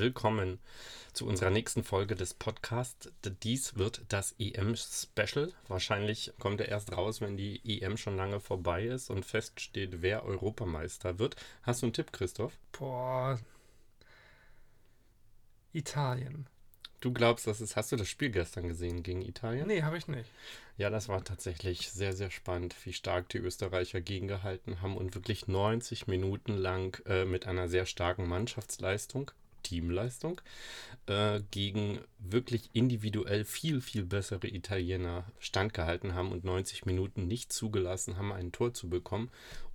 willkommen zu unserer nächsten Folge des Podcasts. Dies wird das EM-Special. Wahrscheinlich kommt er erst raus, wenn die EM schon lange vorbei ist und feststeht, wer Europameister wird. Hast du einen Tipp, Christoph? Boah. Italien. Du glaubst, dass es. Hast du das Spiel gestern gesehen gegen Italien? Nee, habe ich nicht. Ja, das war tatsächlich sehr, sehr spannend, wie stark die Österreicher gegengehalten haben und wirklich 90 Minuten lang äh, mit einer sehr starken Mannschaftsleistung, Teamleistung, äh, gegen wirklich individuell viel, viel bessere Italiener standgehalten haben und 90 Minuten nicht zugelassen haben, ein Tor zu bekommen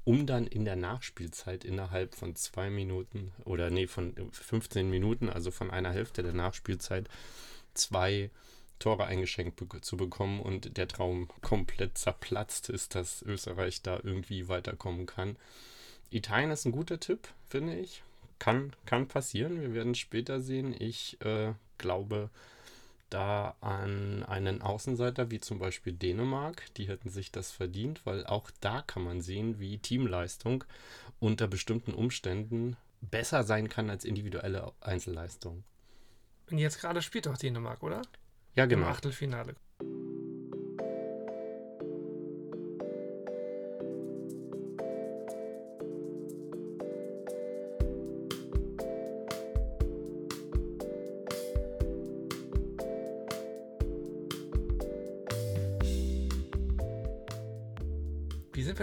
um dann in der Nachspielzeit innerhalb von zwei Minuten oder nee, von 15 Minuten, also von einer Hälfte der Nachspielzeit, zwei Tore eingeschenkt be zu bekommen und der Traum komplett zerplatzt ist, dass Österreich da irgendwie weiterkommen kann. Italien ist ein guter Tipp, finde ich. Kann, kann passieren. Wir werden später sehen. Ich äh, glaube, da an einen Außenseiter wie zum Beispiel Dänemark. Die hätten sich das verdient, weil auch da kann man sehen, wie Teamleistung unter bestimmten Umständen besser sein kann als individuelle Einzelleistung. Und jetzt gerade spielt doch Dänemark, oder? Ja, genau. Im Achtelfinale.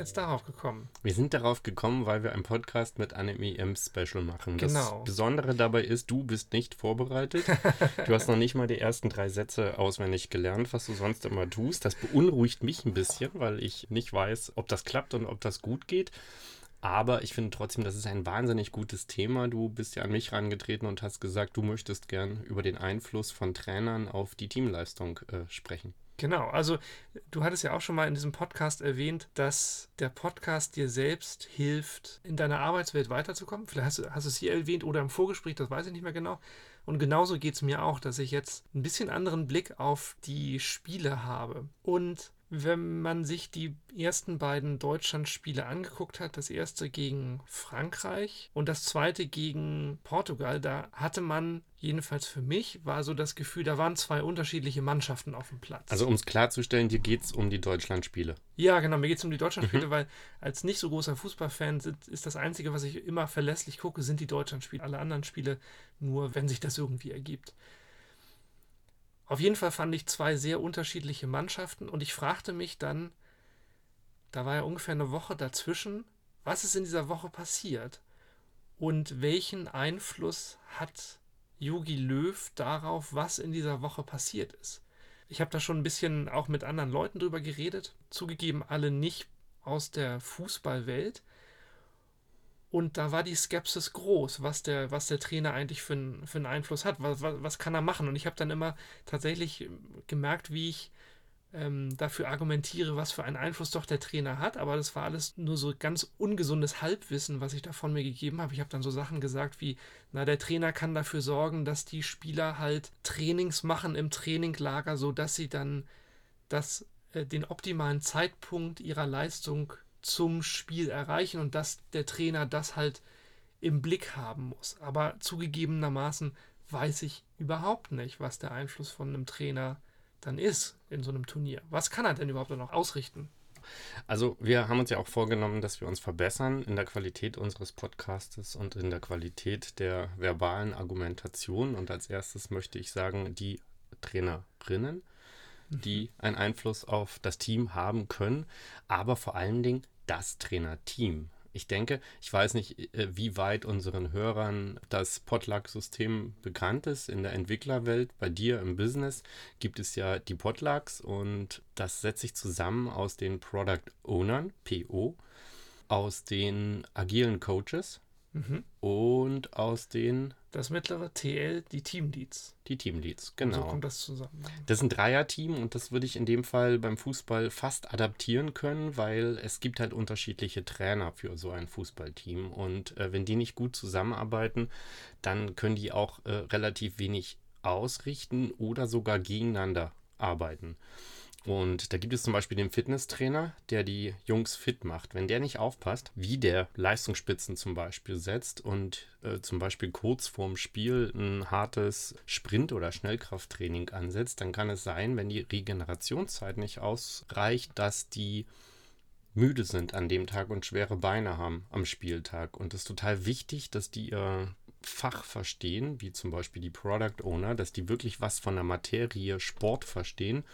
Jetzt darauf gekommen? Wir sind darauf gekommen, weil wir einen Podcast mit einem EM-Special machen. Genau. Das Besondere dabei ist, du bist nicht vorbereitet. du hast noch nicht mal die ersten drei Sätze auswendig gelernt, was du sonst immer tust. Das beunruhigt mich ein bisschen, weil ich nicht weiß, ob das klappt und ob das gut geht. Aber ich finde trotzdem, das ist ein wahnsinnig gutes Thema. Du bist ja an mich herangetreten und hast gesagt, du möchtest gern über den Einfluss von Trainern auf die Teamleistung äh, sprechen. Genau, also du hattest ja auch schon mal in diesem Podcast erwähnt, dass der Podcast dir selbst hilft, in deiner Arbeitswelt weiterzukommen. Vielleicht hast du, hast du es hier erwähnt oder im Vorgespräch, das weiß ich nicht mehr genau. Und genauso geht es mir auch, dass ich jetzt ein bisschen anderen Blick auf die Spiele habe. Und wenn man sich die ersten beiden Deutschlandspiele angeguckt hat, das erste gegen Frankreich und das zweite gegen Portugal, da hatte man, jedenfalls für mich, war so das Gefühl, da waren zwei unterschiedliche Mannschaften auf dem Platz. Also um es klarzustellen, dir geht es um die Deutschlandspiele. Ja, genau, mir geht es um die Deutschlandspiele, mhm. weil als nicht so großer Fußballfan sind, ist das Einzige, was ich immer verlässlich gucke, sind die Deutschlandspiele. Alle anderen Spiele nur, wenn sich das irgendwie ergibt. Auf jeden Fall fand ich zwei sehr unterschiedliche Mannschaften und ich fragte mich dann, da war ja ungefähr eine Woche dazwischen, was ist in dieser Woche passiert und welchen Einfluss hat Yogi Löw darauf, was in dieser Woche passiert ist. Ich habe da schon ein bisschen auch mit anderen Leuten drüber geredet, zugegeben alle nicht aus der Fußballwelt, und da war die Skepsis groß, was der, was der Trainer eigentlich für, für einen Einfluss hat. Was, was, was kann er machen? Und ich habe dann immer tatsächlich gemerkt, wie ich ähm, dafür argumentiere, was für einen Einfluss doch der Trainer hat. Aber das war alles nur so ganz ungesundes Halbwissen, was ich da von mir gegeben habe. Ich habe dann so Sachen gesagt wie, na, der Trainer kann dafür sorgen, dass die Spieler halt Trainings machen im Traininglager, sodass sie dann das, äh, den optimalen Zeitpunkt ihrer Leistung zum Spiel erreichen und dass der Trainer das halt im Blick haben muss. Aber zugegebenermaßen weiß ich überhaupt nicht, was der Einfluss von einem Trainer dann ist in so einem Turnier. Was kann er denn überhaupt noch ausrichten? Also wir haben uns ja auch vorgenommen, dass wir uns verbessern in der Qualität unseres Podcastes und in der Qualität der verbalen Argumentation. Und als erstes möchte ich sagen, die Trainerinnen, die mhm. einen Einfluss auf das Team haben können, aber vor allen Dingen das Trainerteam. Ich denke, ich weiß nicht, äh, wie weit unseren Hörern das Potluck-System bekannt ist in der Entwicklerwelt. Bei dir im Business gibt es ja die Potlucks und das setzt sich zusammen aus den Product Ownern, PO, aus den agilen Coaches mhm. und aus den das mittlere TL, die Teamleads. Die Teamleads, genau. Und so kommt das zusammen. Das ist ein Dreierteam und das würde ich in dem Fall beim Fußball fast adaptieren können, weil es gibt halt unterschiedliche Trainer für so ein Fußballteam. Und äh, wenn die nicht gut zusammenarbeiten, dann können die auch äh, relativ wenig ausrichten oder sogar gegeneinander arbeiten. Und da gibt es zum Beispiel den Fitnesstrainer, der die Jungs fit macht. Wenn der nicht aufpasst, wie der Leistungsspitzen zum Beispiel setzt und äh, zum Beispiel kurz vorm Spiel ein hartes Sprint- oder Schnellkrafttraining ansetzt, dann kann es sein, wenn die Regenerationszeit nicht ausreicht, dass die müde sind an dem Tag und schwere Beine haben am Spieltag. Und es ist total wichtig, dass die ihr Fach verstehen, wie zum Beispiel die Product Owner, dass die wirklich was von der Materie Sport verstehen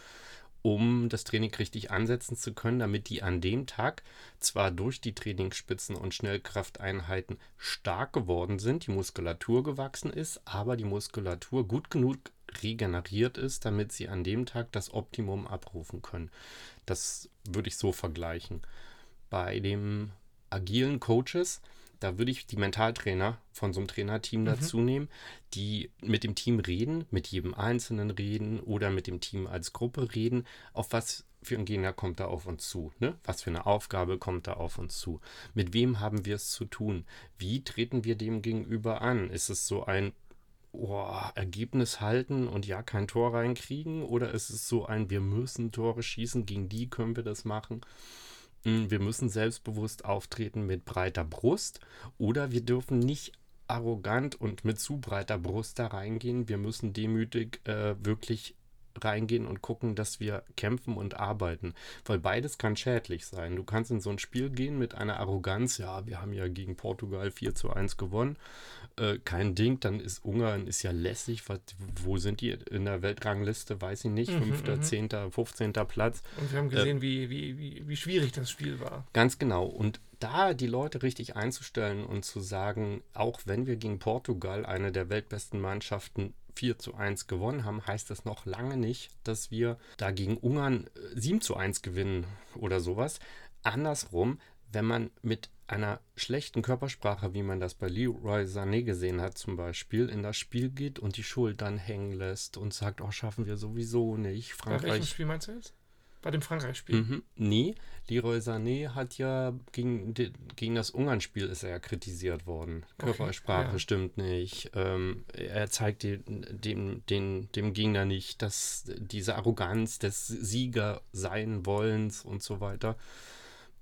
um das Training richtig ansetzen zu können, damit die an dem Tag zwar durch die Trainingsspitzen und Schnellkrafteinheiten stark geworden sind, die Muskulatur gewachsen ist, aber die Muskulatur gut genug regeneriert ist, damit sie an dem Tag das Optimum abrufen können. Das würde ich so vergleichen. Bei den agilen Coaches da würde ich die Mentaltrainer von so einem Trainerteam mhm. dazu nehmen, die mit dem Team reden, mit jedem Einzelnen reden oder mit dem Team als Gruppe reden, auf was für ein Gegner kommt da auf uns zu? Ne? Was für eine Aufgabe kommt da auf uns zu? Mit wem haben wir es zu tun? Wie treten wir dem gegenüber an? Ist es so ein oh, Ergebnis halten und ja kein Tor reinkriegen? Oder ist es so ein, wir müssen Tore schießen, gegen die können wir das machen? Hm, wir müssen selbstbewusst auftreten mit breiter Brust oder wir dürfen nicht arrogant und mit zu breiter Brust da reingehen. Wir müssen demütig äh, wirklich reingehen und gucken, dass wir kämpfen und arbeiten. Weil beides kann schädlich sein. Du kannst in so ein Spiel gehen mit einer Arroganz, ja, wir haben ja gegen Portugal 4 zu 1 gewonnen. Äh, kein Ding, dann ist Ungarn ist ja lässig. Was, wo sind die in der Weltrangliste? Weiß ich nicht. Mhm, 5., 10., 15. Platz. Und wir haben gesehen, äh, wie, wie, wie, wie schwierig das Spiel war. Ganz genau. Und da die Leute richtig einzustellen und zu sagen, auch wenn wir gegen Portugal, eine der weltbesten Mannschaften, 4 zu 1 gewonnen haben, heißt das noch lange nicht, dass wir da gegen Ungarn 7 äh, zu 1 gewinnen oder sowas. Andersrum, wenn man mit einer schlechten Körpersprache, wie man das bei Leroy Sané gesehen hat, zum Beispiel, in das Spiel geht und die Schultern hängen lässt und sagt, oh, schaffen wir sowieso nicht. Frankreich. Bei welchem Spiel meinst du jetzt? Bei dem Frankreich-Spiel? Mhm. Nee, Leroy Sané hat ja gegen, gegen das Ungarn-Spiel ist er ja kritisiert worden. Okay, Körpersprache ja. stimmt nicht. Ähm, er zeigt dem, dem, dem, dem Gegner nicht, dass diese Arroganz des Sieger sein wollens und so weiter.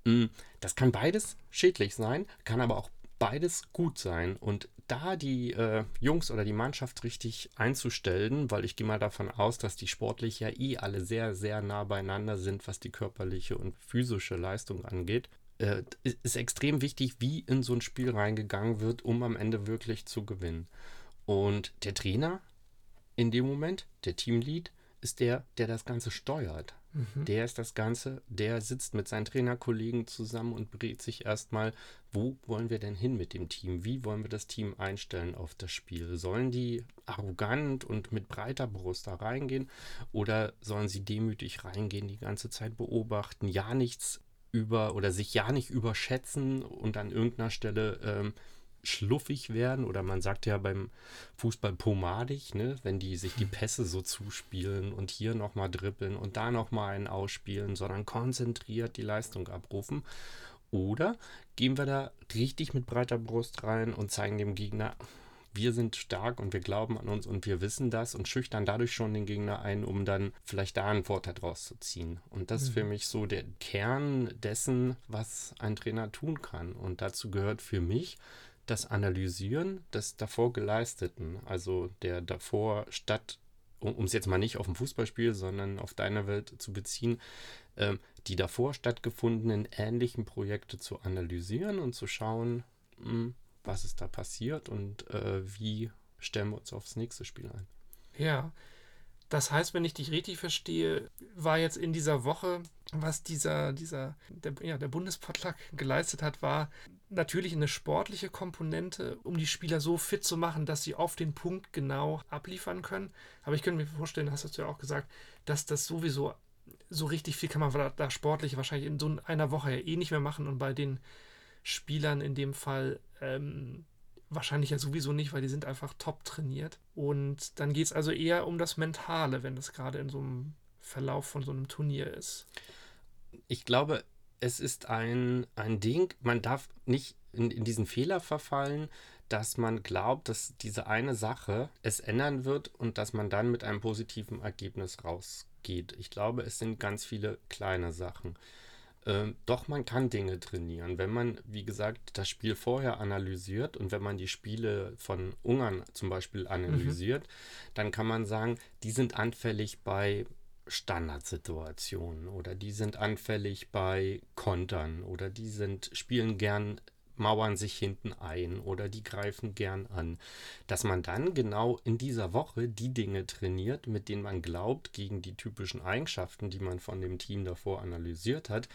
Mm, das kann beides schädlich sein, kann aber auch beides gut sein. Und da die äh, Jungs oder die Mannschaft richtig einzustellen, weil ich gehe mal davon aus, dass die sportlich ja eh alle sehr, sehr nah beieinander sind, was die körperliche und physische Leistung angeht, äh, ist extrem wichtig, wie in so ein Spiel reingegangen wird, um am Ende wirklich zu gewinnen. Und der Trainer in dem Moment, der Teamlead, ist der, der das Ganze steuert. Mhm. Der ist das Ganze, der sitzt mit seinen Trainerkollegen zusammen und berät sich erstmal, wo wollen wir denn hin mit dem Team? Wie wollen wir das Team einstellen auf das Spiel? Sollen die arrogant und mit breiter Brust da reingehen oder sollen sie demütig reingehen, die ganze Zeit beobachten, ja nichts über oder sich ja nicht überschätzen und an irgendeiner Stelle ähm, schluffig werden oder man sagt ja beim Fußball pomadig, ne? wenn die sich die hm. Pässe so zuspielen und hier nochmal dribbeln und da nochmal einen ausspielen, sondern konzentriert die Leistung abrufen. Oder gehen wir da richtig mit breiter Brust rein und zeigen dem Gegner, wir sind stark und wir glauben an uns und wir wissen das und schüchtern dadurch schon den Gegner ein, um dann vielleicht da einen Vorteil draus zu ziehen. Und das ist für mhm. mich so der Kern dessen, was ein Trainer tun kann. Und dazu gehört für mich, das Analysieren des davor Geleisteten, also der davor statt, um es jetzt mal nicht auf ein Fußballspiel, sondern auf deine Welt zu beziehen, äh, die davor stattgefundenen ähnlichen Projekte zu analysieren und zu schauen, mh, hm, was ist da passiert und äh, wie stellen wir uns aufs nächste Spiel ein. Ja, das heißt, wenn ich dich richtig verstehe, war jetzt in dieser Woche, was dieser, dieser, der, ja, der Bundespotluck geleistet hat, war natürlich eine sportliche Komponente, um die Spieler so fit zu machen, dass sie auf den Punkt genau abliefern können. Aber ich könnte mir vorstellen, hast du ja auch gesagt, dass das sowieso so richtig viel kann man da, da sportlich wahrscheinlich in so einer Woche ja eh nicht mehr machen und bei den Spielern in dem Fall ähm, Wahrscheinlich ja sowieso nicht, weil die sind einfach top trainiert. Und dann geht es also eher um das Mentale, wenn das gerade in so einem Verlauf von so einem Turnier ist. Ich glaube, es ist ein, ein Ding, man darf nicht in, in diesen Fehler verfallen, dass man glaubt, dass diese eine Sache es ändern wird und dass man dann mit einem positiven Ergebnis rausgeht. Ich glaube, es sind ganz viele kleine Sachen. Ähm, doch man kann Dinge trainieren. Wenn man, wie gesagt, das Spiel vorher analysiert und wenn man die Spiele von Ungarn zum Beispiel analysiert, mhm. dann kann man sagen, die sind anfällig bei Standardsituationen oder die sind anfällig bei Kontern oder die sind, spielen gern mauern sich hinten ein oder die greifen gern an. Dass man dann genau in dieser Woche die Dinge trainiert, mit denen man glaubt, gegen die typischen Eigenschaften, die man von dem Team davor analysiert hat,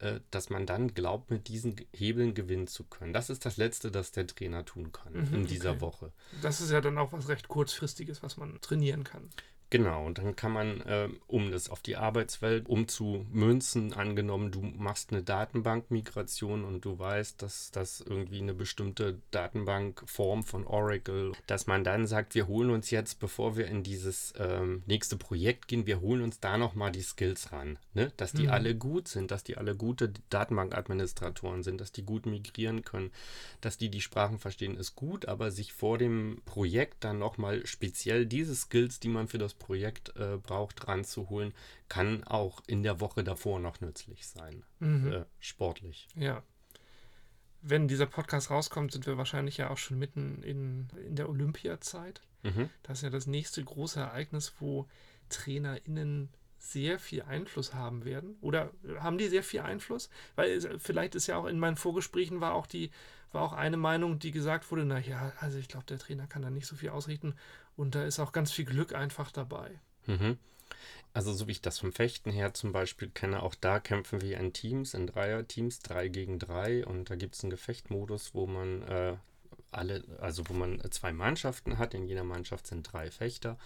äh, dass man dann glaubt, mit diesen Hebeln gewinnen zu können. Das ist das Letzte, das der Trainer tun kann mhm, in dieser okay. Woche. Das ist ja dann auch was recht kurzfristiges, was man trainieren kann. Genau, und dann kann man, äh, um das auf die Arbeitswelt umzumünzen, angenommen, du machst eine Datenbankmigration und du weißt, dass das irgendwie eine bestimmte Datenbankform von Oracle, dass man dann sagt, wir holen uns jetzt, bevor wir in dieses ähm, nächste Projekt gehen, wir holen uns da nochmal die Skills ran, ne? dass die mhm. alle gut sind, dass die alle gute Datenbankadministratoren sind, dass die gut migrieren können, dass die die Sprachen verstehen, ist gut, aber sich vor dem Projekt dann nochmal speziell diese Skills, die man für das Projekt äh, braucht, ranzuholen, kann auch in der Woche davor noch nützlich sein, mhm. äh, sportlich. Ja. Wenn dieser Podcast rauskommt, sind wir wahrscheinlich ja auch schon mitten in, in der Olympiazeit. Mhm. Das ist ja das nächste große Ereignis, wo TrainerInnen sehr viel Einfluss haben werden. Oder haben die sehr viel Einfluss? Weil vielleicht ist ja auch in meinen Vorgesprächen war auch die, war auch eine Meinung, die gesagt wurde, naja, also ich glaube, der Trainer kann da nicht so viel ausrichten und da ist auch ganz viel Glück einfach dabei. Mhm. Also so wie ich das vom Fechten her zum Beispiel kenne, auch da kämpfen wir in Teams, in Dreierteams, drei gegen drei und da gibt es einen Gefechtmodus, wo man äh, alle, also wo man zwei Mannschaften hat. In jeder Mannschaft sind drei Fechter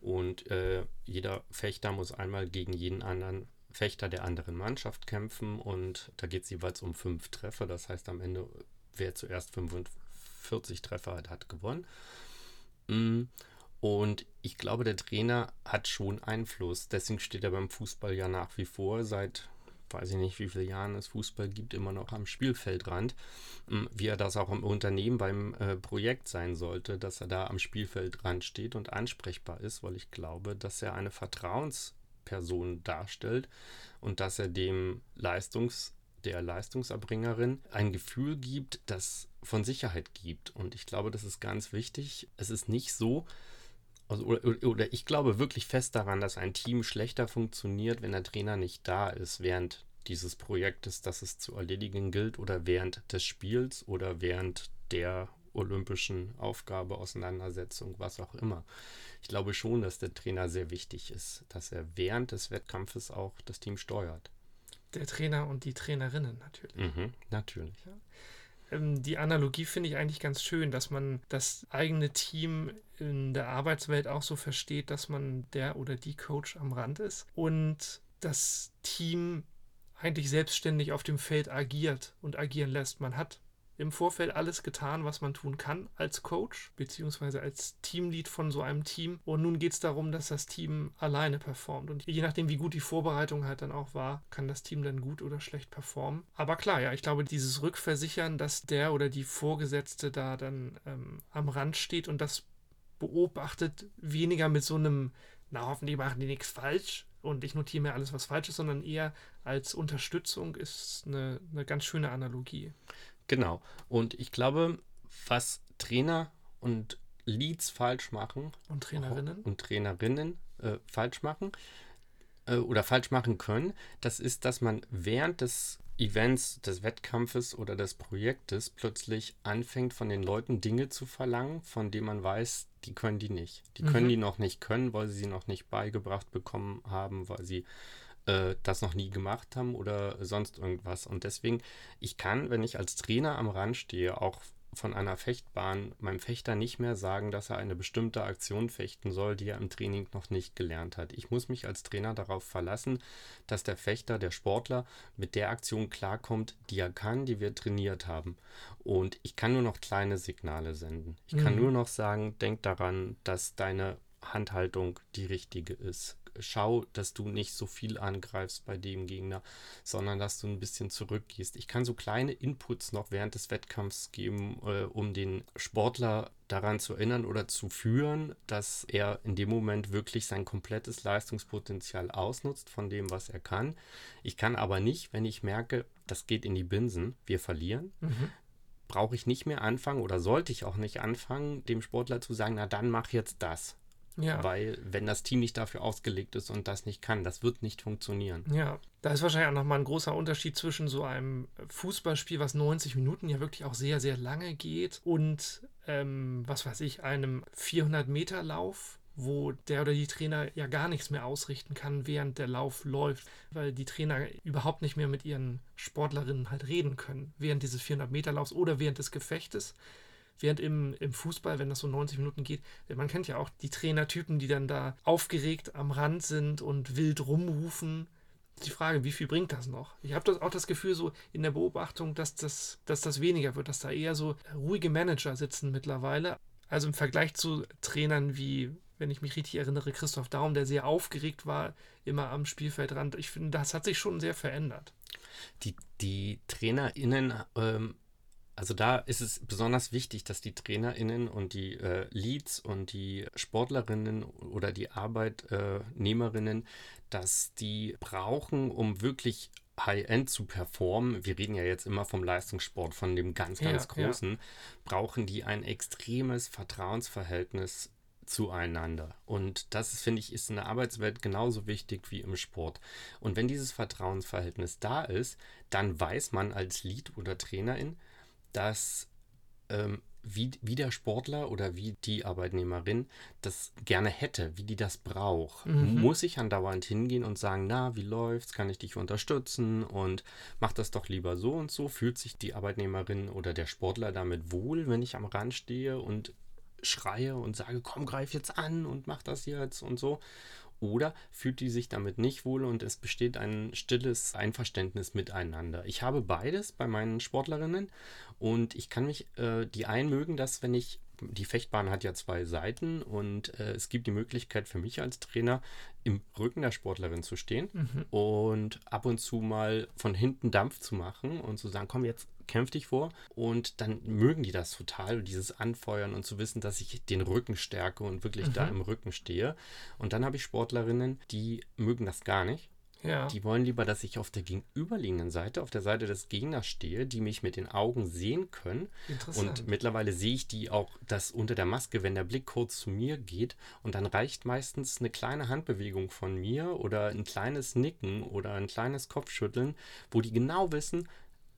und äh, jeder Fechter muss einmal gegen jeden anderen Fechter der anderen Mannschaft kämpfen und da geht es jeweils um fünf Treffer. Das heißt am Ende wer zuerst 45 Treffer hat, hat gewonnen. Mm, und ich glaube, der Trainer hat schon Einfluss. Deswegen steht er beim Fußball ja nach wie vor seit, weiß ich nicht, wie viele Jahren es Fußball gibt, immer noch am Spielfeldrand. Mm, wie er das auch im Unternehmen beim äh, Projekt sein sollte, dass er da am Spielfeldrand steht und ansprechbar ist, weil ich glaube, dass er eine Vertrauensperson darstellt und dass er dem Leistungs der Leistungserbringerin ein Gefühl gibt, das von Sicherheit gibt. Und ich glaube, das ist ganz wichtig. Es ist nicht so, also, oder, oder ich glaube wirklich fest daran, dass ein Team schlechter funktioniert, wenn der Trainer nicht da ist während dieses Projektes, das es zu erledigen gilt, oder während des Spiels oder während der olympischen Aufgabe, Auseinandersetzung, was auch immer. Ich glaube schon, dass der Trainer sehr wichtig ist, dass er während des Wettkampfes auch das Team steuert der Trainer und die Trainerinnen natürlich. Mhm, natürlich. Ja. Ähm, die Analogie finde ich eigentlich ganz schön, dass man das eigene Team in der Arbeitswelt auch so versteht, dass man der oder die Coach am Rand ist und das Team eigentlich selbstständig auf dem Feld agiert und agieren lässt. Man hat im Vorfeld alles getan, was man tun kann als Coach, beziehungsweise als Teamlead von so einem Team. Und nun geht es darum, dass das Team alleine performt. Und je nachdem, wie gut die Vorbereitung halt dann auch war, kann das Team dann gut oder schlecht performen. Aber klar, ja, ich glaube, dieses Rückversichern, dass der oder die Vorgesetzte da dann ähm, am Rand steht und das beobachtet, weniger mit so einem, na hoffentlich machen die nichts falsch, und ich notiere mir alles, was falsch ist, sondern eher als Unterstützung ist eine, eine ganz schöne Analogie. Genau. Und ich glaube, was Trainer und Leads falsch machen und Trainerinnen und Trainerinnen äh, falsch machen äh, oder falsch machen können, das ist, dass man während des Events, des Wettkampfes oder des Projektes plötzlich anfängt, von den Leuten Dinge zu verlangen, von denen man weiß, die können die nicht. Die mhm. können die noch nicht können, weil sie sie noch nicht beigebracht bekommen haben, weil sie äh, das noch nie gemacht haben oder sonst irgendwas. Und deswegen, ich kann, wenn ich als Trainer am Rand stehe, auch von einer Fechtbahn meinem Fechter nicht mehr sagen, dass er eine bestimmte Aktion fechten soll, die er im Training noch nicht gelernt hat. Ich muss mich als Trainer darauf verlassen, dass der Fechter, der Sportler mit der Aktion klarkommt, die er kann, die wir trainiert haben. Und ich kann nur noch kleine Signale senden. Ich kann mhm. nur noch sagen, denk daran, dass deine Handhaltung die richtige ist schau, dass du nicht so viel angreifst bei dem Gegner, sondern dass du ein bisschen zurückgehst. Ich kann so kleine Inputs noch während des Wettkampfs geben, äh, um den Sportler daran zu erinnern oder zu führen, dass er in dem Moment wirklich sein komplettes Leistungspotenzial ausnutzt von dem, was er kann. Ich kann aber nicht, wenn ich merke, das geht in die Binsen, wir verlieren, mhm. brauche ich nicht mehr anfangen oder sollte ich auch nicht anfangen, dem Sportler zu sagen, na dann mach jetzt das. Ja. Weil, wenn das Team nicht dafür ausgelegt ist und das nicht kann, das wird nicht funktionieren. Ja, da ist wahrscheinlich auch nochmal ein großer Unterschied zwischen so einem Fußballspiel, was 90 Minuten ja wirklich auch sehr, sehr lange geht, und ähm, was weiß ich, einem 400-Meter-Lauf, wo der oder die Trainer ja gar nichts mehr ausrichten kann, während der Lauf läuft, weil die Trainer überhaupt nicht mehr mit ihren Sportlerinnen halt reden können, während dieses 400-Meter-Laufs oder während des Gefechtes. Während im, im Fußball, wenn das so 90 Minuten geht, man kennt ja auch die Trainertypen, die dann da aufgeregt am Rand sind und wild rumrufen. Die Frage, wie viel bringt das noch? Ich habe auch das Gefühl, so in der Beobachtung, dass das, dass das weniger wird, dass da eher so ruhige Manager sitzen mittlerweile. Also im Vergleich zu Trainern wie, wenn ich mich richtig erinnere, Christoph Daum, der sehr aufgeregt war, immer am Spielfeldrand. Ich finde, das hat sich schon sehr verändert. Die, die TrainerInnen ähm, also da ist es besonders wichtig, dass die TrainerInnen und die äh, Leads und die Sportlerinnen oder die Arbeitnehmerinnen, dass die brauchen, um wirklich High-End zu performen, wir reden ja jetzt immer vom Leistungssport, von dem ganz, ganz ja, Großen, ja. brauchen die ein extremes Vertrauensverhältnis zueinander. Und das, finde ich, ist in der Arbeitswelt genauso wichtig wie im Sport. Und wenn dieses Vertrauensverhältnis da ist, dann weiß man als Lead oder Trainerin, dass ähm, wie, wie der Sportler oder wie die Arbeitnehmerin das gerne hätte, wie die das braucht. Mhm. Muss ich andauernd hingehen und sagen, na, wie läuft's? Kann ich dich unterstützen? Und mach das doch lieber so und so. Fühlt sich die Arbeitnehmerin oder der Sportler damit wohl, wenn ich am Rand stehe und schreie und sage, komm, greif jetzt an und mach das jetzt und so. Oder fühlt die sich damit nicht wohl und es besteht ein stilles Einverständnis miteinander. Ich habe beides bei meinen Sportlerinnen und ich kann mich, äh, die einen mögen das, wenn ich, die Fechtbahn hat ja zwei Seiten und äh, es gibt die Möglichkeit für mich als Trainer, im Rücken der Sportlerin zu stehen mhm. und ab und zu mal von hinten Dampf zu machen und zu sagen, komm, jetzt kämpf dich vor. Und dann mögen die das total, dieses Anfeuern und zu wissen, dass ich den Rücken stärke und wirklich mhm. da im Rücken stehe. Und dann habe ich Sportlerinnen, die mögen das gar nicht. Ja. Die wollen lieber, dass ich auf der gegenüberliegenden Seite, auf der Seite des Gegners stehe, die mich mit den Augen sehen können. Und mittlerweile sehe ich die auch, dass unter der Maske, wenn der Blick kurz zu mir geht, und dann reicht meistens eine kleine Handbewegung von mir oder ein kleines Nicken oder ein kleines Kopfschütteln, wo die genau wissen,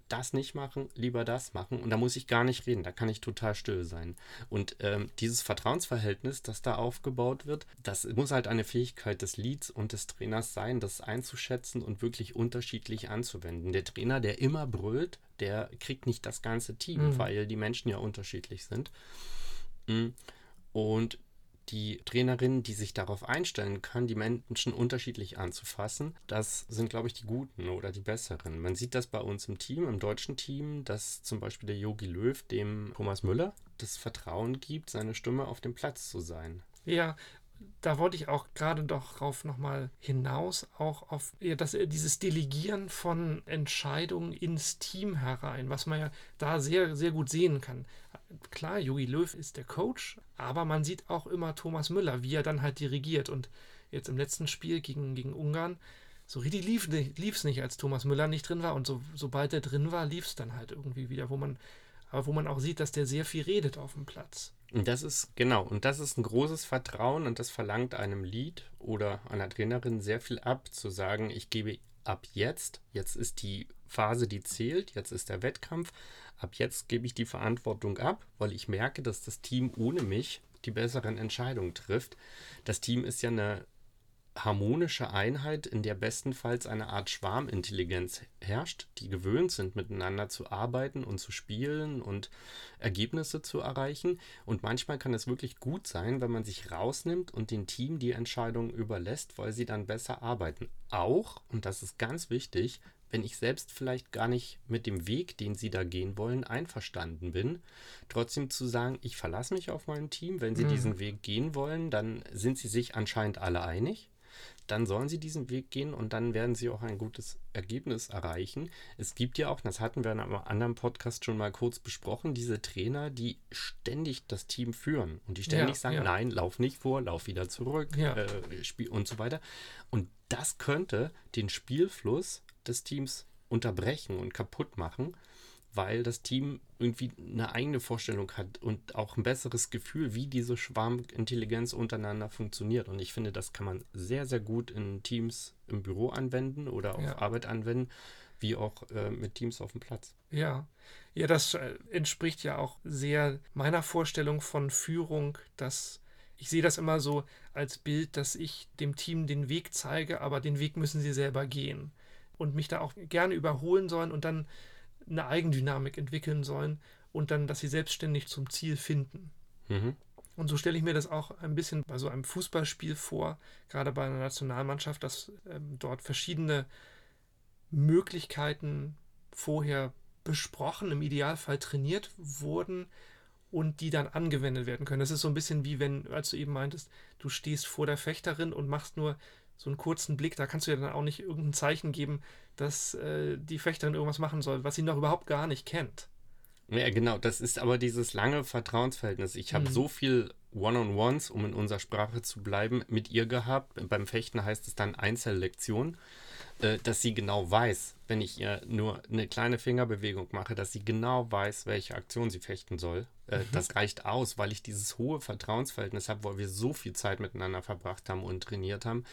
das nicht machen, lieber das machen. Und da muss ich gar nicht reden, da kann ich total still sein. Und ähm, dieses Vertrauensverhältnis, das da aufgebaut wird, das muss halt eine Fähigkeit des Leads und des Trainers sein, das einzuschätzen und wirklich unterschiedlich anzuwenden. Der Trainer, der immer brüllt, der kriegt nicht das ganze Team, mhm. weil die Menschen ja unterschiedlich sind. Mm. Und die Trainerin, die sich darauf einstellen kann, die Menschen unterschiedlich anzufassen, das sind, glaube ich, die Guten oder die Besseren. Man sieht das bei uns im Team, im deutschen Team, dass zum Beispiel der Yogi Löw dem Thomas Müller das Vertrauen gibt, seine Stimme auf dem Platz zu sein. Ja, da wollte ich auch gerade darauf nochmal hinaus, auch auf ja, das, dieses Delegieren von Entscheidungen ins Team herein, was man ja da sehr, sehr gut sehen kann. Klar, Jogi Löw ist der Coach, aber man sieht auch immer Thomas Müller, wie er dann halt dirigiert. Und jetzt im letzten Spiel gegen, gegen Ungarn, so richtig lief es nicht, als Thomas Müller nicht drin war. Und so, sobald er drin war, lief es dann halt irgendwie wieder, wo man, aber wo man auch sieht, dass der sehr viel redet auf dem Platz. Und das ist, genau, und das ist ein großes Vertrauen und das verlangt einem Lied oder einer Trainerin sehr viel ab, zu sagen, ich gebe ab jetzt, jetzt ist die Phase, die zählt, jetzt ist der Wettkampf, ab jetzt gebe ich die Verantwortung ab, weil ich merke, dass das Team ohne mich die besseren Entscheidungen trifft. Das Team ist ja eine harmonische Einheit, in der bestenfalls eine Art Schwarmintelligenz herrscht, die gewöhnt sind, miteinander zu arbeiten und zu spielen und Ergebnisse zu erreichen. Und manchmal kann es wirklich gut sein, wenn man sich rausnimmt und dem Team die Entscheidung überlässt, weil sie dann besser arbeiten. Auch, und das ist ganz wichtig, wenn ich selbst vielleicht gar nicht mit dem Weg, den sie da gehen wollen, einverstanden bin, trotzdem zu sagen, ich verlasse mich auf mein Team, wenn sie mhm. diesen Weg gehen wollen, dann sind sie sich anscheinend alle einig dann sollen sie diesen Weg gehen und dann werden sie auch ein gutes Ergebnis erreichen. Es gibt ja auch, das hatten wir in einem anderen Podcast schon mal kurz besprochen, diese Trainer, die ständig das Team führen und die ständig Ja, sagen, ja. nein, lauf nicht vor, lauf wieder zurück Ja. äh, Spiel und so weiter. Und das könnte den Spielfluss des Teams unterbrechen und kaputt machen, weil das Team irgendwie eine eigene Vorstellung hat und auch ein besseres Gefühl, wie diese Schwarmintelligenz untereinander funktioniert. Und ich finde, das kann man sehr, sehr gut in Teams im Büro anwenden oder auf Ja. Arbeit anwenden, wie auch äh, mit Teams auf dem Platz. Ja, ja, das äh, entspricht ja auch sehr meiner Vorstellung von Führung, dass ich sehe das immer so als Bild, dass ich dem Team den Weg zeige, aber den Weg müssen sie selber gehen und mich da auch gerne überholen sollen und dann eine Eigendynamik entwickeln sollen und dann, dass sie selbstständig zum Ziel finden. Mhm. Und so stelle ich mir das auch ein bisschen bei so einem Fußballspiel vor, gerade bei einer Nationalmannschaft, dass ähm, dort verschiedene Möglichkeiten vorher besprochen, im Idealfall trainiert wurden und die dann angewendet werden können. Das ist so ein bisschen wie wenn, als du eben meintest, du stehst vor der Fechterin und machst nur so einen kurzen Blick, da kannst du ja dann auch nicht irgendein Zeichen geben, dass äh, die Fechterin irgendwas machen soll, was sie noch überhaupt gar nicht kennt. Ja, genau. Das ist aber dieses lange Vertrauensverhältnis. Ich habe Mhm. so viel One-on-Ones, um in unserer Sprache zu bleiben, mit ihr gehabt. Beim Fechten heißt es dann Einzellektion, äh, dass sie genau weiß, wenn ich ihr nur eine kleine Fingerbewegung mache, dass sie genau weiß, welche Aktion sie fechten soll. Äh, Das reicht aus, weil ich dieses hohe Vertrauensverhältnis habe, weil wir so viel Zeit miteinander verbracht haben und trainiert haben,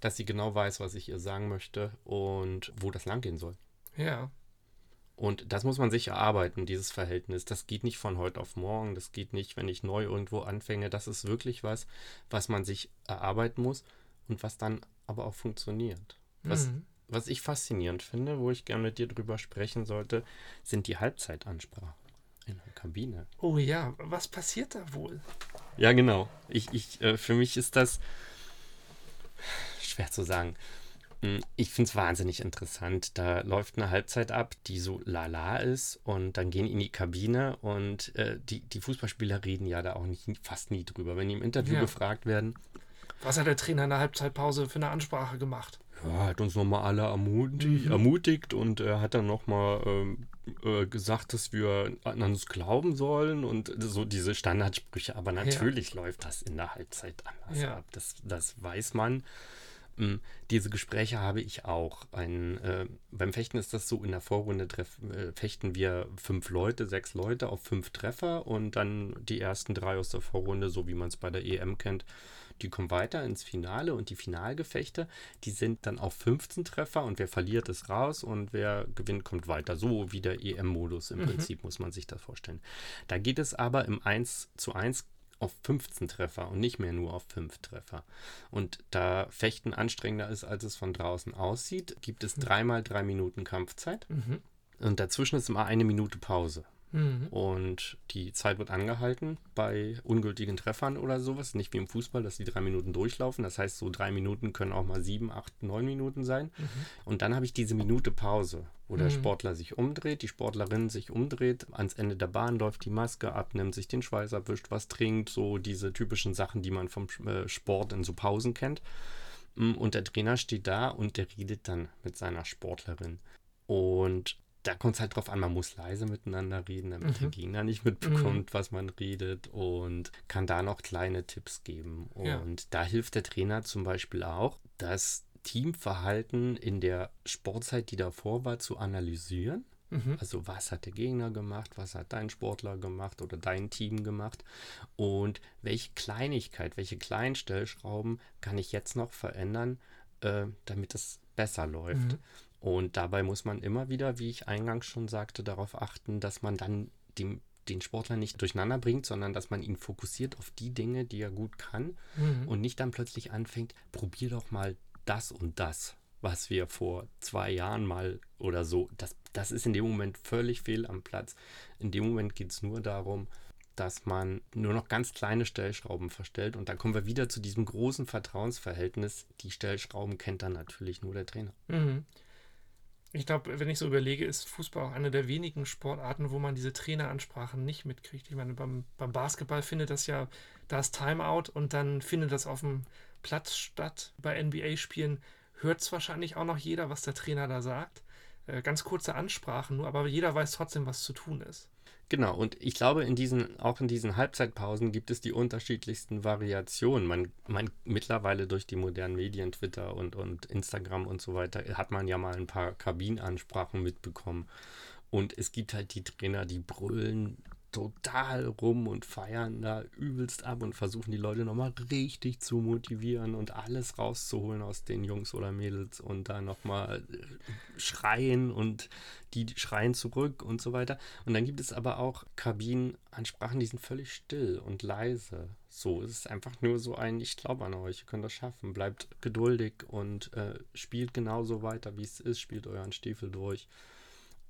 dass sie genau weiß, was ich ihr sagen möchte und wo das langgehen soll. Ja, Und das muss man sich erarbeiten, dieses Verhältnis. Das geht nicht von heute auf morgen. Das geht nicht, wenn ich neu irgendwo anfange. Das ist wirklich was, was man sich erarbeiten muss und was dann aber auch funktioniert. Was, Mhm. was ich faszinierend finde, wo ich gerne mit dir drüber sprechen sollte, sind die Halbzeitansprachen in der Kabine. Oh ja, was passiert da wohl? Ja, genau. Ich, ich, äh, für mich ist das schwer zu sagen. Hm, Ich finde es wahnsinnig interessant. Da läuft eine Halbzeit ab, die so lala ist und dann gehen in die Kabine und äh, die, die Fußballspieler reden ja da auch nicht, fast nie drüber. Wenn die im Interview Ja. gefragt werden, Was hat der Trainer in der Halbzeitpause für eine Ansprache gemacht? ja, hat uns nochmal alle ermutigt, Mhm. ermutigt und er hat dann nochmal ähm, äh, gesagt, dass wir an uns glauben sollen und so diese Standardsprüche. Aber natürlich läuft das in der Halbzeit anders Ja. ab. Das, das weiß man. Mm, Diese Gespräche habe ich auch. Ein, äh, beim Fechten ist das so, in der Vorrunde treff, äh, fechten wir fünf Leute, sechs Leute auf fünf Treffer und dann die ersten drei aus der Vorrunde, so wie man es bei der EM kennt, die kommen weiter ins Finale und die Finalgefechte, die sind dann auf 15 Treffer und wer verliert ist raus und wer gewinnt kommt weiter. So wie der EM-Modus im Mhm. Prinzip muss man sich das vorstellen. Da geht es aber im 1 zu 1 auf 15 Treffer und nicht mehr nur auf 5 Treffer. Und da Fechten anstrengender ist, als es von draußen aussieht, gibt es dreimal drei Minuten Kampfzeit Mhm. und dazwischen ist immer eine Minute Pause. Mhm. Und die Zeit wird angehalten bei ungültigen Treffern oder sowas. Nicht wie im Fußball, dass die drei Minuten durchlaufen. Das heißt, so drei Minuten können auch mal sieben, acht, neun Minuten sein. Und dann habe ich diese Minute Pause, wo der Mhm. Sportler sich umdreht, die Sportlerin sich umdreht, ans Ende der Bahn läuft, die Maske ab, nimmt sich den Schweiß abwischt, was trinkt. So diese typischen Sachen, die man vom äh, Sport in so Pausen kennt. Mm, Und der Trainer steht da und der redet dann mit seiner Sportlerin. Und da kommt es halt drauf an, man muss leise miteinander reden, damit der Mhm. Gegner nicht mitbekommt, was man redet und kann da noch kleine Tipps geben. Ja. Und da hilft der Trainer zum Beispiel auch, das Teamverhalten in der Sportzeit, die davor war, zu analysieren. Mhm. Also was hat der Gegner gemacht, was hat dein Sportler gemacht oder dein Team gemacht und welche Kleinigkeit, welche kleinen Stellschrauben kann ich jetzt noch verändern, äh, damit es besser läuft. Und dabei muss man immer wieder, wie ich eingangs schon sagte, darauf achten, dass man dann dem, den Sportler nicht durcheinander bringt, sondern dass man ihn fokussiert auf die Dinge, die er gut kann Mhm. und nicht dann plötzlich anfängt, probier doch mal das und das, was wir vor zwei Jahren mal oder so, das, das ist in dem Moment völlig fehl am Platz. In dem Moment geht es nur darum, dass man nur noch ganz kleine Stellschrauben verstellt und dann kommen wir wieder zu diesem großen Vertrauensverhältnis. Die Stellschrauben kennt dann natürlich nur der Trainer. Mhm. Ich glaube, wenn ich so überlege, ist Fußball auch eine der wenigen Sportarten, wo man diese Traineransprachen nicht mitkriegt. Ich meine, beim, beim Basketball findet das ja, da ist Timeout und dann findet das auf dem Platz statt. Bei NBA-Spielen hört es wahrscheinlich auch noch jeder, was der Trainer da sagt. Äh, ganz kurze Ansprachen nur, aber jeder weiß trotzdem, was zu tun ist. Genau, und ich glaube, in diesen, auch in diesen Halbzeitpausen gibt es die unterschiedlichsten Variationen. Man, man mittlerweile durch die modernen Medien, Twitter und, und Instagram und so weiter, hat man ja mal ein paar Kabinenansprachen mitbekommen. Und es gibt halt die Trainer, die brüllen total rum und feiern da übelst ab und versuchen die Leute nochmal richtig zu motivieren und alles rauszuholen aus den Jungs oder Mädels und da nochmal äh, schreien und die schreien zurück und so weiter. Und dann gibt es aber auch Kabinenansprachen, die sind völlig still und leise. So, es ist einfach nur so ein, ich glaube an euch, ihr könnt das schaffen, bleibt geduldig und äh, spielt genauso weiter, wie es ist, spielt euren Stiefel durch.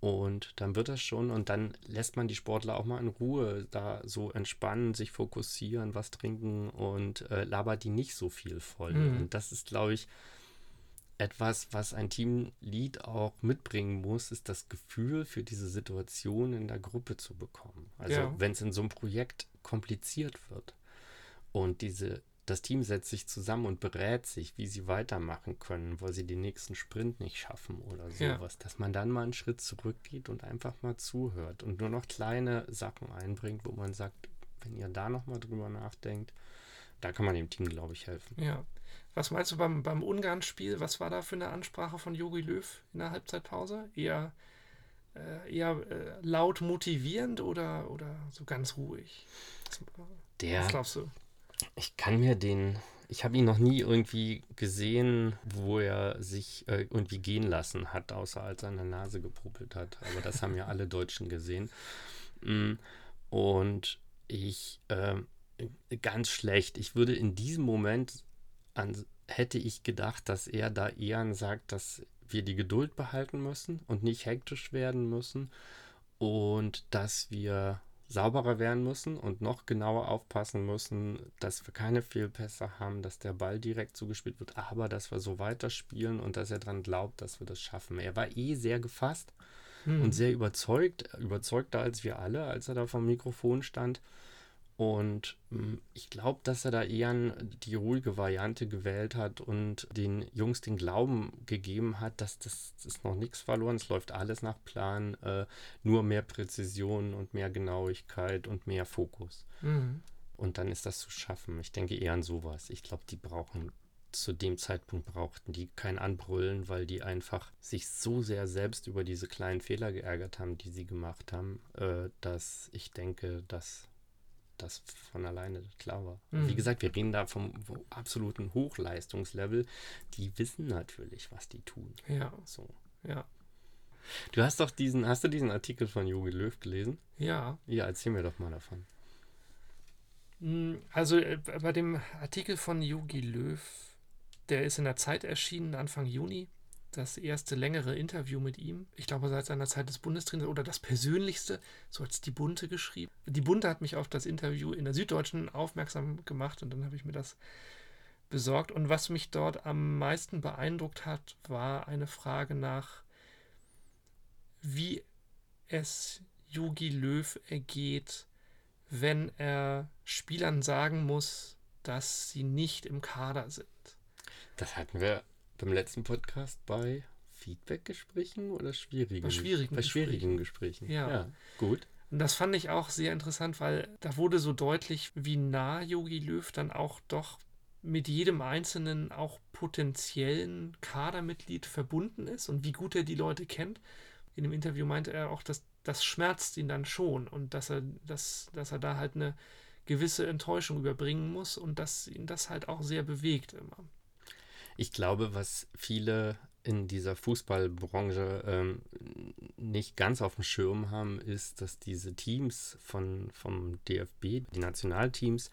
Und dann wird das schon und dann lässt man die Sportler auch mal in Ruhe da so entspannen, sich fokussieren, was trinken und äh, labert die nicht so viel voll. Mhm. Und das ist, glaube ich, etwas, was ein Teamlead auch mitbringen muss, ist das Gefühl für diese Situation in der Gruppe zu bekommen. Also ja. wenn es in so einem Projekt kompliziert wird und diese das Team setzt sich zusammen und berät sich, wie sie weitermachen können, weil sie den nächsten Sprint nicht schaffen oder sowas. Ja. Dass man dann mal einen Schritt zurückgeht und einfach mal zuhört und nur noch kleine Sachen einbringt, wo man sagt, wenn ihr da nochmal drüber nachdenkt, da kann man dem Team, glaube ich, helfen. Ja. Was meinst du beim, beim Ungarn-Spiel? Was war da für eine Ansprache von Jogi Löw in der Halbzeitpause? Eher, äh, eher äh, laut motivierend oder, oder so ganz ruhig? Der, was glaubst du? Ich kann mir den, ich habe ihn noch nie irgendwie gesehen, wo er sich äh, irgendwie gehen lassen hat, außer als er an der Nase gepuppelt hat. Aber das haben ja alle Deutschen gesehen. Mm, und ich, äh, ganz schlecht. Ich würde in diesem Moment, an, hätte ich gedacht, dass er da eher sagt, dass wir die Geduld behalten müssen und nicht hektisch werden müssen und dass wir sauberer werden müssen und noch genauer aufpassen müssen, dass wir keine Fehlpässe haben, dass der Ball direkt zugespielt wird, aber dass wir so weiterspielen und dass er daran glaubt, dass wir das schaffen. Er war eh sehr gefasst hm. und sehr überzeugt, überzeugter als wir alle, als er da vom Mikrofon stand. Und hm, ich glaube, dass er da eher die ruhige Variante gewählt hat und den Jungs den Glauben gegeben hat, dass das, das ist noch nichts verloren, es läuft alles nach Plan, äh, nur mehr Präzision und mehr Genauigkeit und mehr Fokus. Mhm. Und dann ist das zu schaffen. Ich denke eher an sowas. Ich glaube, die brauchen zu dem Zeitpunkt brauchten die kein Anbrüllen, weil die einfach sich so sehr selbst über diese kleinen Fehler geärgert haben, die sie gemacht haben, äh, dass ich denke, dass das von alleine klar war. Mhm. Wie gesagt, wir reden da vom absoluten Hochleistungslevel. Die wissen natürlich, was die tun. Ja. So. Ja. Du hast doch diesen, hast du diesen Artikel von Jogi Löw gelesen? Ja. Ja, erzähl mir doch mal davon. Hm, also äh, bei dem Artikel von Jogi Löw, der ist in der Zeit erschienen, Anfang Juni das erste längere Interview mit ihm. Ich glaube, seit seiner Zeit des Bundestrainers oder das persönlichste, so hat es die Bunte geschrieben. Die Bunte hat mich auf das Interview in der Süddeutschen aufmerksam gemacht und dann habe ich mir das besorgt. Und was mich dort am meisten beeindruckt hat, war eine Frage nach, wie es Yogi Löw ergeht, wenn er Spielern sagen muss, dass sie nicht im Kader sind. Das hatten wir beim letzten Podcast bei Feedback-Gesprächen oder schwierigen? Bei schwierigen, bei schwierigen Gesprächen. Ja. ja. gut. Und das fand ich auch sehr interessant, weil da wurde so deutlich, wie nah Yogi Löw dann auch doch mit jedem einzelnen auch potenziellen Kadermitglied verbunden ist und wie gut er die Leute kennt. In dem Interview meinte er auch, dass das schmerzt ihn dann schon und dass er, dass, dass er da halt eine gewisse Enttäuschung überbringen muss und dass ihn das halt auch sehr bewegt immer. Ich glaube, was viele in dieser Fußballbranche ähm, nicht ganz auf dem Schirm haben, ist, dass diese Teams von, vom DFB, die Nationalteams,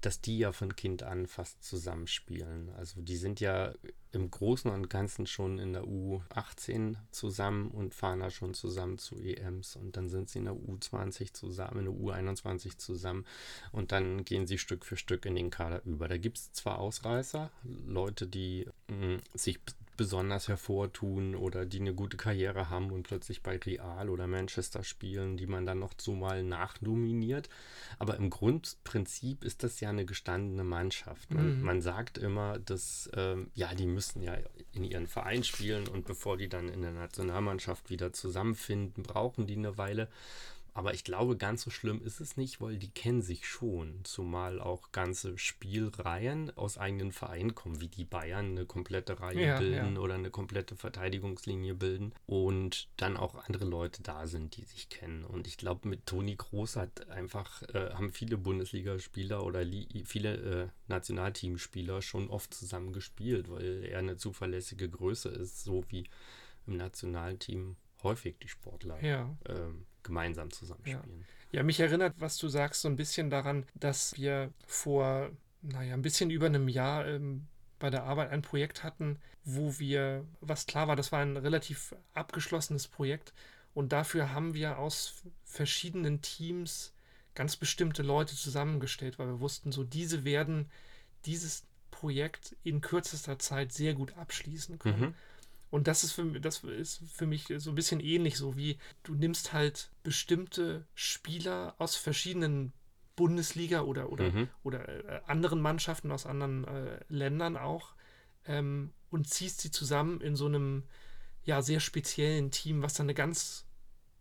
dass die ja von Kind an fast zusammenspielen. Also die sind ja im Großen und Ganzen schon in der U18 zusammen und fahren da schon zusammen zu EMs und dann sind sie in der U20 zusammen, in der U21 zusammen und dann gehen sie Stück für Stück in den Kader über. Da gibt es zwar Ausreißer, Leute, die mh, mm, sich besonders hervortun oder die eine gute Karriere haben und plötzlich bei Real oder Manchester spielen, die man dann noch so mal nachnominiert. Aber im Grundprinzip ist das ja eine gestandene Mannschaft. Man, mhm. man sagt immer, dass ähm, ja, die müssen ja in ihren Verein spielen und bevor die dann in der Nationalmannschaft wieder zusammenfinden, brauchen die eine Weile. Aber ich glaube, ganz so schlimm ist es nicht, weil die kennen sich schon. Zumal auch ganze Spielreihen aus eigenen Vereinen kommen, wie die Bayern eine komplette Reihe ja, bilden ja. oder eine komplette Verteidigungslinie bilden. Und dann auch andere Leute da sind, die sich kennen. Und ich glaube, mit Toni Groß hat einfach, äh, haben viele Bundesligaspieler oder viele äh, Nationalteamspieler schon oft zusammen gespielt, weil er eine zuverlässige Größe ist, so wie im Nationalteam häufig die Sportler. Ja. Ähm, gemeinsam zusammenspielen. Ja. ja, mich erinnert, was du sagst, so ein bisschen daran, dass wir vor, naja, ein bisschen über einem Jahr ähm, bei der Arbeit ein Projekt hatten, wo wir, was klar war, das war ein relativ abgeschlossenes Projekt und dafür haben wir aus verschiedenen Teams ganz bestimmte Leute zusammengestellt, weil wir wussten, so diese werden dieses Projekt in kürzester Zeit sehr gut abschließen können. Mhm. Und das ist, für, das ist für mich so ein bisschen ähnlich, so wie du nimmst halt bestimmte Spieler aus verschiedenen Bundesliga oder, oder, mhm. oder äh, anderen Mannschaften aus anderen äh, Ländern auch ähm, und ziehst sie zusammen in so einem ja sehr speziellen Team, was dann eine ganz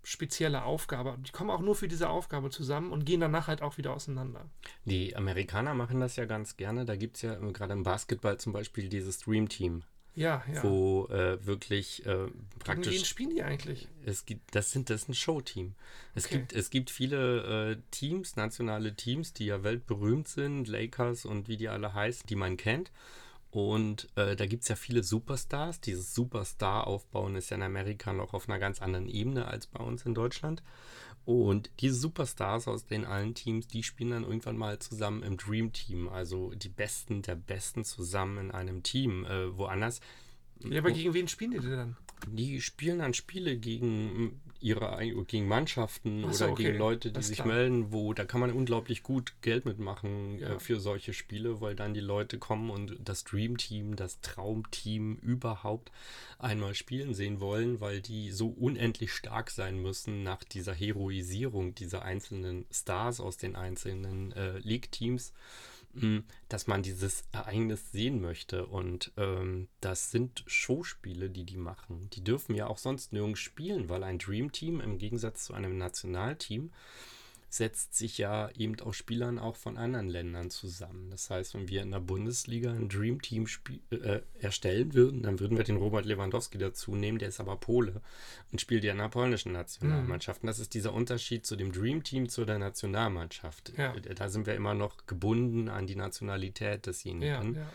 spezielle Aufgabe hat. Die kommen auch nur für diese Aufgabe zusammen und gehen danach halt auch wieder auseinander. Die Amerikaner machen das ja ganz gerne. Da gibt es ja gerade im Basketball zum Beispiel dieses Dream Team. Ja, ja. Wo äh, wirklich äh, praktisch. Gegen wen spielen die eigentlich? Es gibt, das sind das ist ein Showteam. Es okay. gibt es gibt viele äh, Teams, nationale Teams, die ja weltberühmt sind, Lakers und wie die alle heißen, die man kennt. Und äh, da gibt es ja viele Superstars. Dieses Superstar-Aufbauen ist ja in Amerika noch auf einer ganz anderen Ebene als bei uns in Deutschland. Und diese Superstars aus den allen Teams, die spielen dann irgendwann mal zusammen im Dream Team. Also die Besten der Besten zusammen in einem Team. Äh, woanders. Ja, aber gegen wen spielen die denn dann? Die spielen dann Spiele gegen ihre gegen Mannschaften so, oder okay. gegen Leute, die sich klar. melden, wo da kann man unglaublich gut Geld mitmachen äh, ja. äh, für solche Spiele, weil dann die Leute kommen und das Dream Team, das Traumteam überhaupt einmal spielen sehen wollen, weil die so unendlich stark sein müssen nach dieser Heroisierung dieser einzelnen Stars aus den einzelnen äh, League-Teams dass man dieses Ereignis sehen möchte. Und ähm, das sind Showspiele, die die machen. Die dürfen ja auch sonst nirgends spielen, weil ein Dream Team im Gegensatz zu einem Nationalteam setzt sich ja eben aus Spielern auch von anderen Ländern zusammen. Das heißt, wenn wir in der Bundesliga ein Dream Team äh, erstellen würden, dann würden wir den Robert Lewandowski dazu nehmen, der ist aber Pole und spielt ja in der polnischen Nationalmannschaft. Mhm. Und das ist dieser Unterschied zu dem Dream Team zu der Nationalmannschaft. Ja. Da sind wir immer noch gebunden an die Nationalität desjenigen. Ja, ja.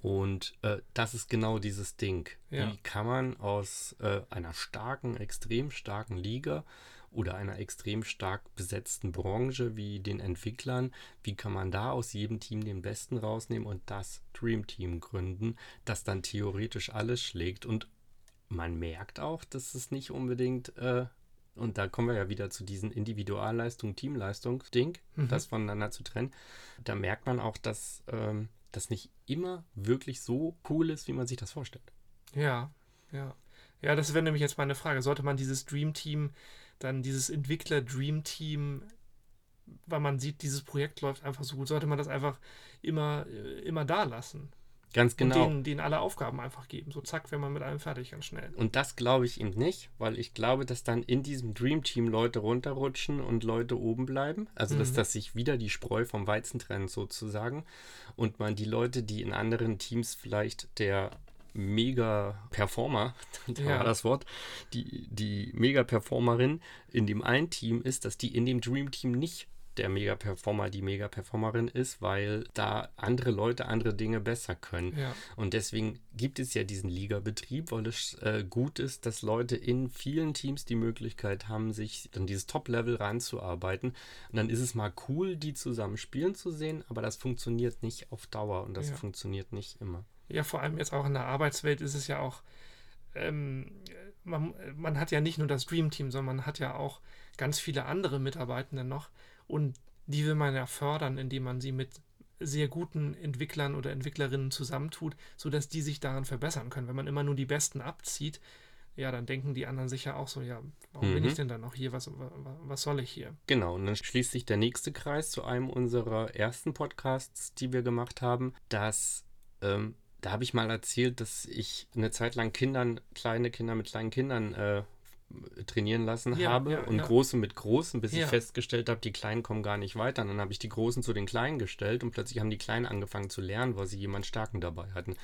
Und äh, das ist genau dieses Ding. Wie kann man aus äh, einer starken, extrem starken Liga oder einer extrem stark besetzten Branche wie den Entwicklern, wie kann man da aus jedem Team den Besten rausnehmen und das Dream Team gründen, das dann theoretisch alles schlägt und man merkt auch, dass es nicht unbedingt äh, und da kommen wir ja wieder zu diesen Individualleistung, Teamleistung, Ding, mhm. das voneinander zu trennen. Da merkt man auch, dass ähm, das nicht immer wirklich so cool ist, wie man sich das vorstellt. Ja, ja. Ja, das wäre nämlich jetzt meine Frage. Sollte man dieses Dream Team dann dieses Entwickler-Dream-Team, weil man sieht, dieses Projekt läuft einfach so gut, sollte man das einfach immer, äh, immer da lassen. Ganz genau. Und denen, denen alle Aufgaben einfach geben. So zack, wenn man mit allem fertig, ganz schnell. Und das glaube ich ihm nicht, weil ich glaube, dass dann in diesem Dream Team Leute runterrutschen und Leute oben bleiben. Also, mhm. dass das sich wieder die Spreu vom Weizen trennt, sozusagen. Und man die Leute, die in anderen Teams vielleicht der Mega-Performer, da ja. war das Wort, die, die Mega-Performerin in dem einen Team ist, dass die in dem Dream Team nicht der Mega-Performer die Mega-Performerin ist, weil da andere Leute andere Dinge besser können. Ja. Und deswegen gibt es ja diesen Ligabetrieb, weil es äh, gut ist, dass Leute in vielen Teams die Möglichkeit haben, sich dann dieses Top-Level ranzuarbeiten. Und dann ist es mal cool, die zusammen spielen zu sehen, aber das funktioniert nicht auf Dauer und das ja. funktioniert nicht immer ja, vor allem jetzt auch in der Arbeitswelt ist es ja auch, ähm, man, man hat ja nicht nur das Dream Team, sondern man hat ja auch ganz viele andere Mitarbeitende noch und die will man ja fördern, indem man sie mit sehr guten Entwicklern oder Entwicklerinnen zusammentut, sodass die sich daran verbessern können. Wenn man immer nur die Besten abzieht, ja, dann denken die anderen sicher auch so, ja, warum mhm. bin ich mhm. denn dann noch hier? Was, was soll ich hier? Genau, und dann schließt sich der nächste Kreis zu einem unserer ersten Podcasts, die wir gemacht haben, dass ähm, da habe ich mal erzählt, dass ich eine Zeit lang Kindern, kleine Kinder mit kleinen Kindern äh, trainieren lassen ja, habe ja, und ja. große mit großen, bis ich festgestellt habe, die Kleinen kommen gar nicht weiter. Und dann habe ich die Großen zu den Kleinen gestellt und plötzlich haben die Kleinen angefangen zu lernen, weil sie jemanden Starken dabei hatten.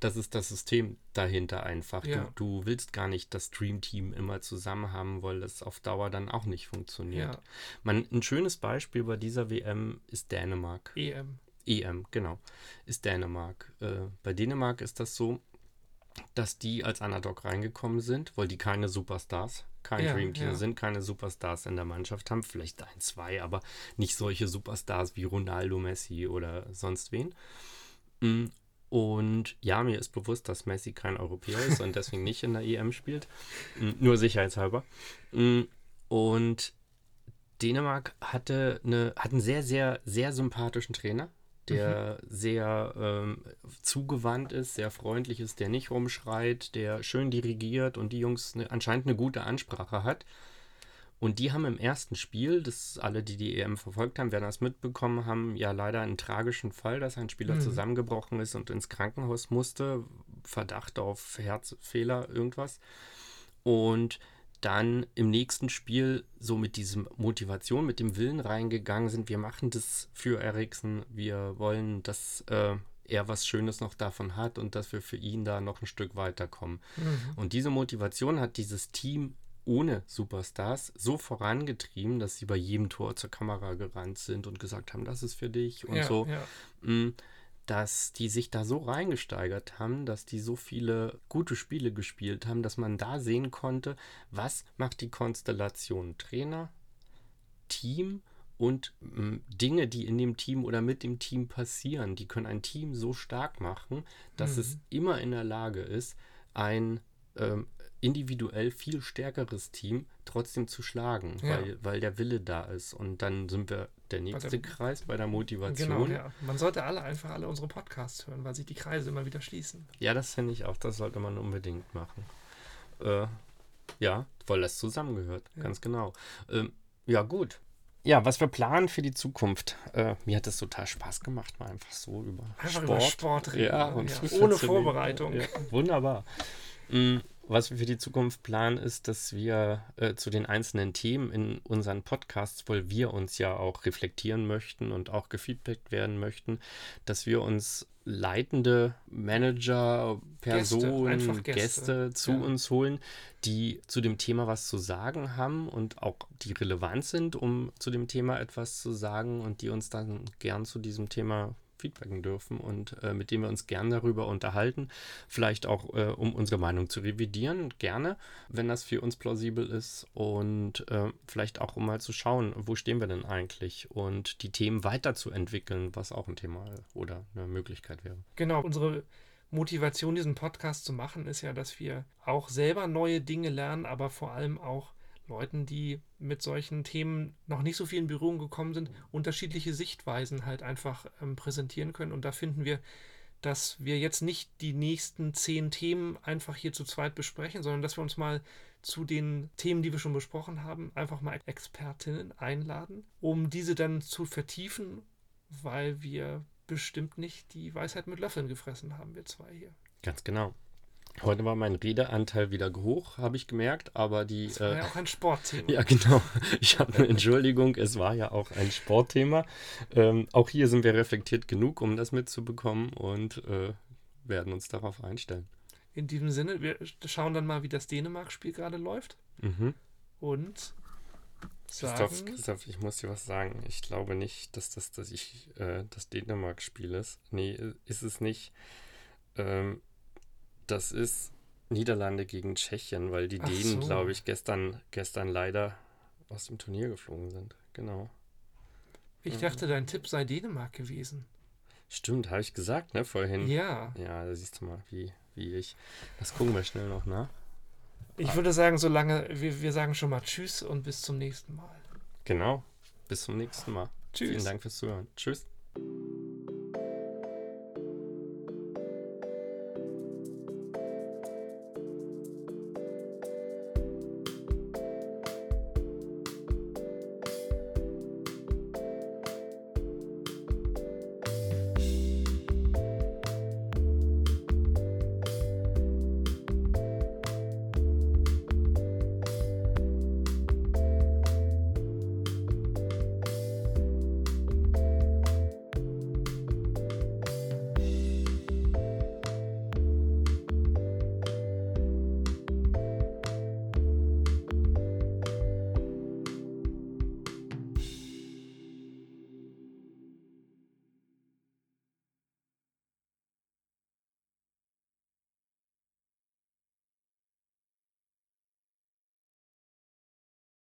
Das ist das System dahinter einfach. Du, du, willst gar nicht das Dream-Team immer zusammen haben, weil das auf Dauer dann auch nicht funktioniert. Man, ein schönes Beispiel bei dieser WM ist Dänemark. EM. EM, genau. Ist Dänemark. Äh, bei Dänemark ist das so, dass die als Underdog reingekommen sind, weil die keine Superstars, kein ja, Dream Team ja. sind, keine Superstars in der Mannschaft haben, vielleicht ein, zwei, aber nicht solche Superstars wie Ronaldo, Messi oder sonst wen. Mm, und ja, mir ist bewusst, dass Messi kein Europäer ist und deswegen nicht in der EM spielt. Mm, nur sicherheitshalber. Mm, und Dänemark hatte, eine, hat einen sehr, sehr, sehr sympathischen Trainer der mhm. sehr ähm, zugewandt ist, sehr freundlich ist, der nicht rumschreit, der schön dirigiert und die Jungs ne, anscheinend eine gute Ansprache hat. Und die haben im ersten Spiel, das alle, die die EM verfolgt haben, werden das mitbekommen haben, ja leider einen tragischen Fall, dass ein Spieler mhm. zusammengebrochen ist und ins Krankenhaus musste. Verdacht auf Herzfehler, irgendwas. Und dann im nächsten Spiel so mit diesem Motivation, mit dem Willen reingegangen sind, wir machen das für Eriksen, wir wollen, dass äh, er was Schönes noch davon hat und dass wir für ihn da noch ein Stück weiterkommen. Mhm. Und diese Motivation hat dieses Team ohne Superstars so vorangetrieben, dass sie bei jedem Tor zur Kamera gerannt sind und gesagt haben, das ist für dich und ja, so. Ja. Dass die sich da so reingesteigert haben, dass die so viele gute Spiele gespielt haben, dass man da sehen konnte, was macht die Konstellation Trainer, Team und mh, Dinge, die in dem Team oder mit dem Team passieren, die können ein Team so stark machen, dass mhm. es immer in der Lage ist, ein ähm, individuell viel stärkeres Team trotzdem zu schlagen, ja. weil, weil der Wille da ist. Und dann sind wir der nächste bei der, Kreis bei der Motivation. Genau, ja. Man sollte alle einfach alle unsere Podcasts hören, weil sich die Kreise immer wieder schließen. Ja, das finde ich auch. Das sollte man unbedingt machen. Äh, ja, weil das zusammengehört. Ja. Ganz genau. Ähm, ja, gut. Ja, was wir planen für die Zukunft. Äh, mir hat es total Spaß gemacht, mal einfach so über einfach Sport. Über Sport reden. Ja, und ja. Ohne Vorbereitung. Ja, wunderbar. Mhm was wir für die Zukunft planen, ist, dass wir äh, zu den einzelnen Themen in unseren Podcasts, weil wir uns ja auch reflektieren möchten und auch gefeedbackt werden möchten, dass wir uns leitende Manager, Personen, Gäste, Gäste. Gäste zu ja. uns holen, die zu dem Thema was zu sagen haben und auch die relevant sind, um zu dem Thema etwas zu sagen und die uns dann gern zu diesem Thema feedbacken dürfen und äh, mit denen wir uns gerne darüber unterhalten. Vielleicht auch, äh, um unsere Meinung zu revidieren, gerne, wenn das für uns plausibel ist. Und äh, vielleicht auch, um mal zu schauen, wo stehen wir denn eigentlich und die Themen weiterzuentwickeln, was auch ein Thema oder eine Möglichkeit wäre. Genau, unsere Motivation, diesen Podcast zu machen, ist ja, dass wir auch selber neue Dinge lernen, aber vor allem auch Leuten, die mit solchen Themen noch nicht so viel in Berührung gekommen sind, unterschiedliche Sichtweisen halt einfach ähm, präsentieren können. Und da finden wir, dass wir jetzt nicht die nächsten zehn Themen einfach hier zu zweit besprechen, sondern dass wir uns mal zu den Themen, die wir schon besprochen haben, einfach mal Expertinnen einladen, um diese dann zu vertiefen, weil wir bestimmt nicht die Weisheit mit Löffeln gefressen haben, wir zwei hier. Ganz genau. Heute war mein Redeanteil wieder hoch, habe ich gemerkt, aber die. Das war äh, ja auch ein Sportthema. Ja, genau. Ich habe eine Entschuldigung, es war ja auch ein Sportthema. Ähm, auch hier sind wir reflektiert genug, um das mitzubekommen und äh, werden uns darauf einstellen. In diesem Sinne, wir schauen dann mal, wie das Dänemark-Spiel gerade läuft. Mhm. Und. Christoph, Christoph, ich muss dir was sagen. Ich glaube nicht, dass das, dass ich, äh, das Dänemark-Spiel ist. Nee, ist es nicht. Ähm, das ist Niederlande gegen Tschechien, weil die Ach Dänen, so. glaube ich, gestern, gestern leider aus dem Turnier geflogen sind. Genau. Ich dachte, dein Tipp sei Dänemark gewesen. Stimmt, habe ich gesagt, ne, vorhin. Ja. Ja, da siehst du mal, wie, wie ich. Das gucken wir schnell noch nach. Ich ah. würde sagen, solange, wir, wir sagen schon mal Tschüss und bis zum nächsten Mal. Genau. Bis zum nächsten Mal. Tschüss. Vielen Dank fürs Zuhören. Tschüss.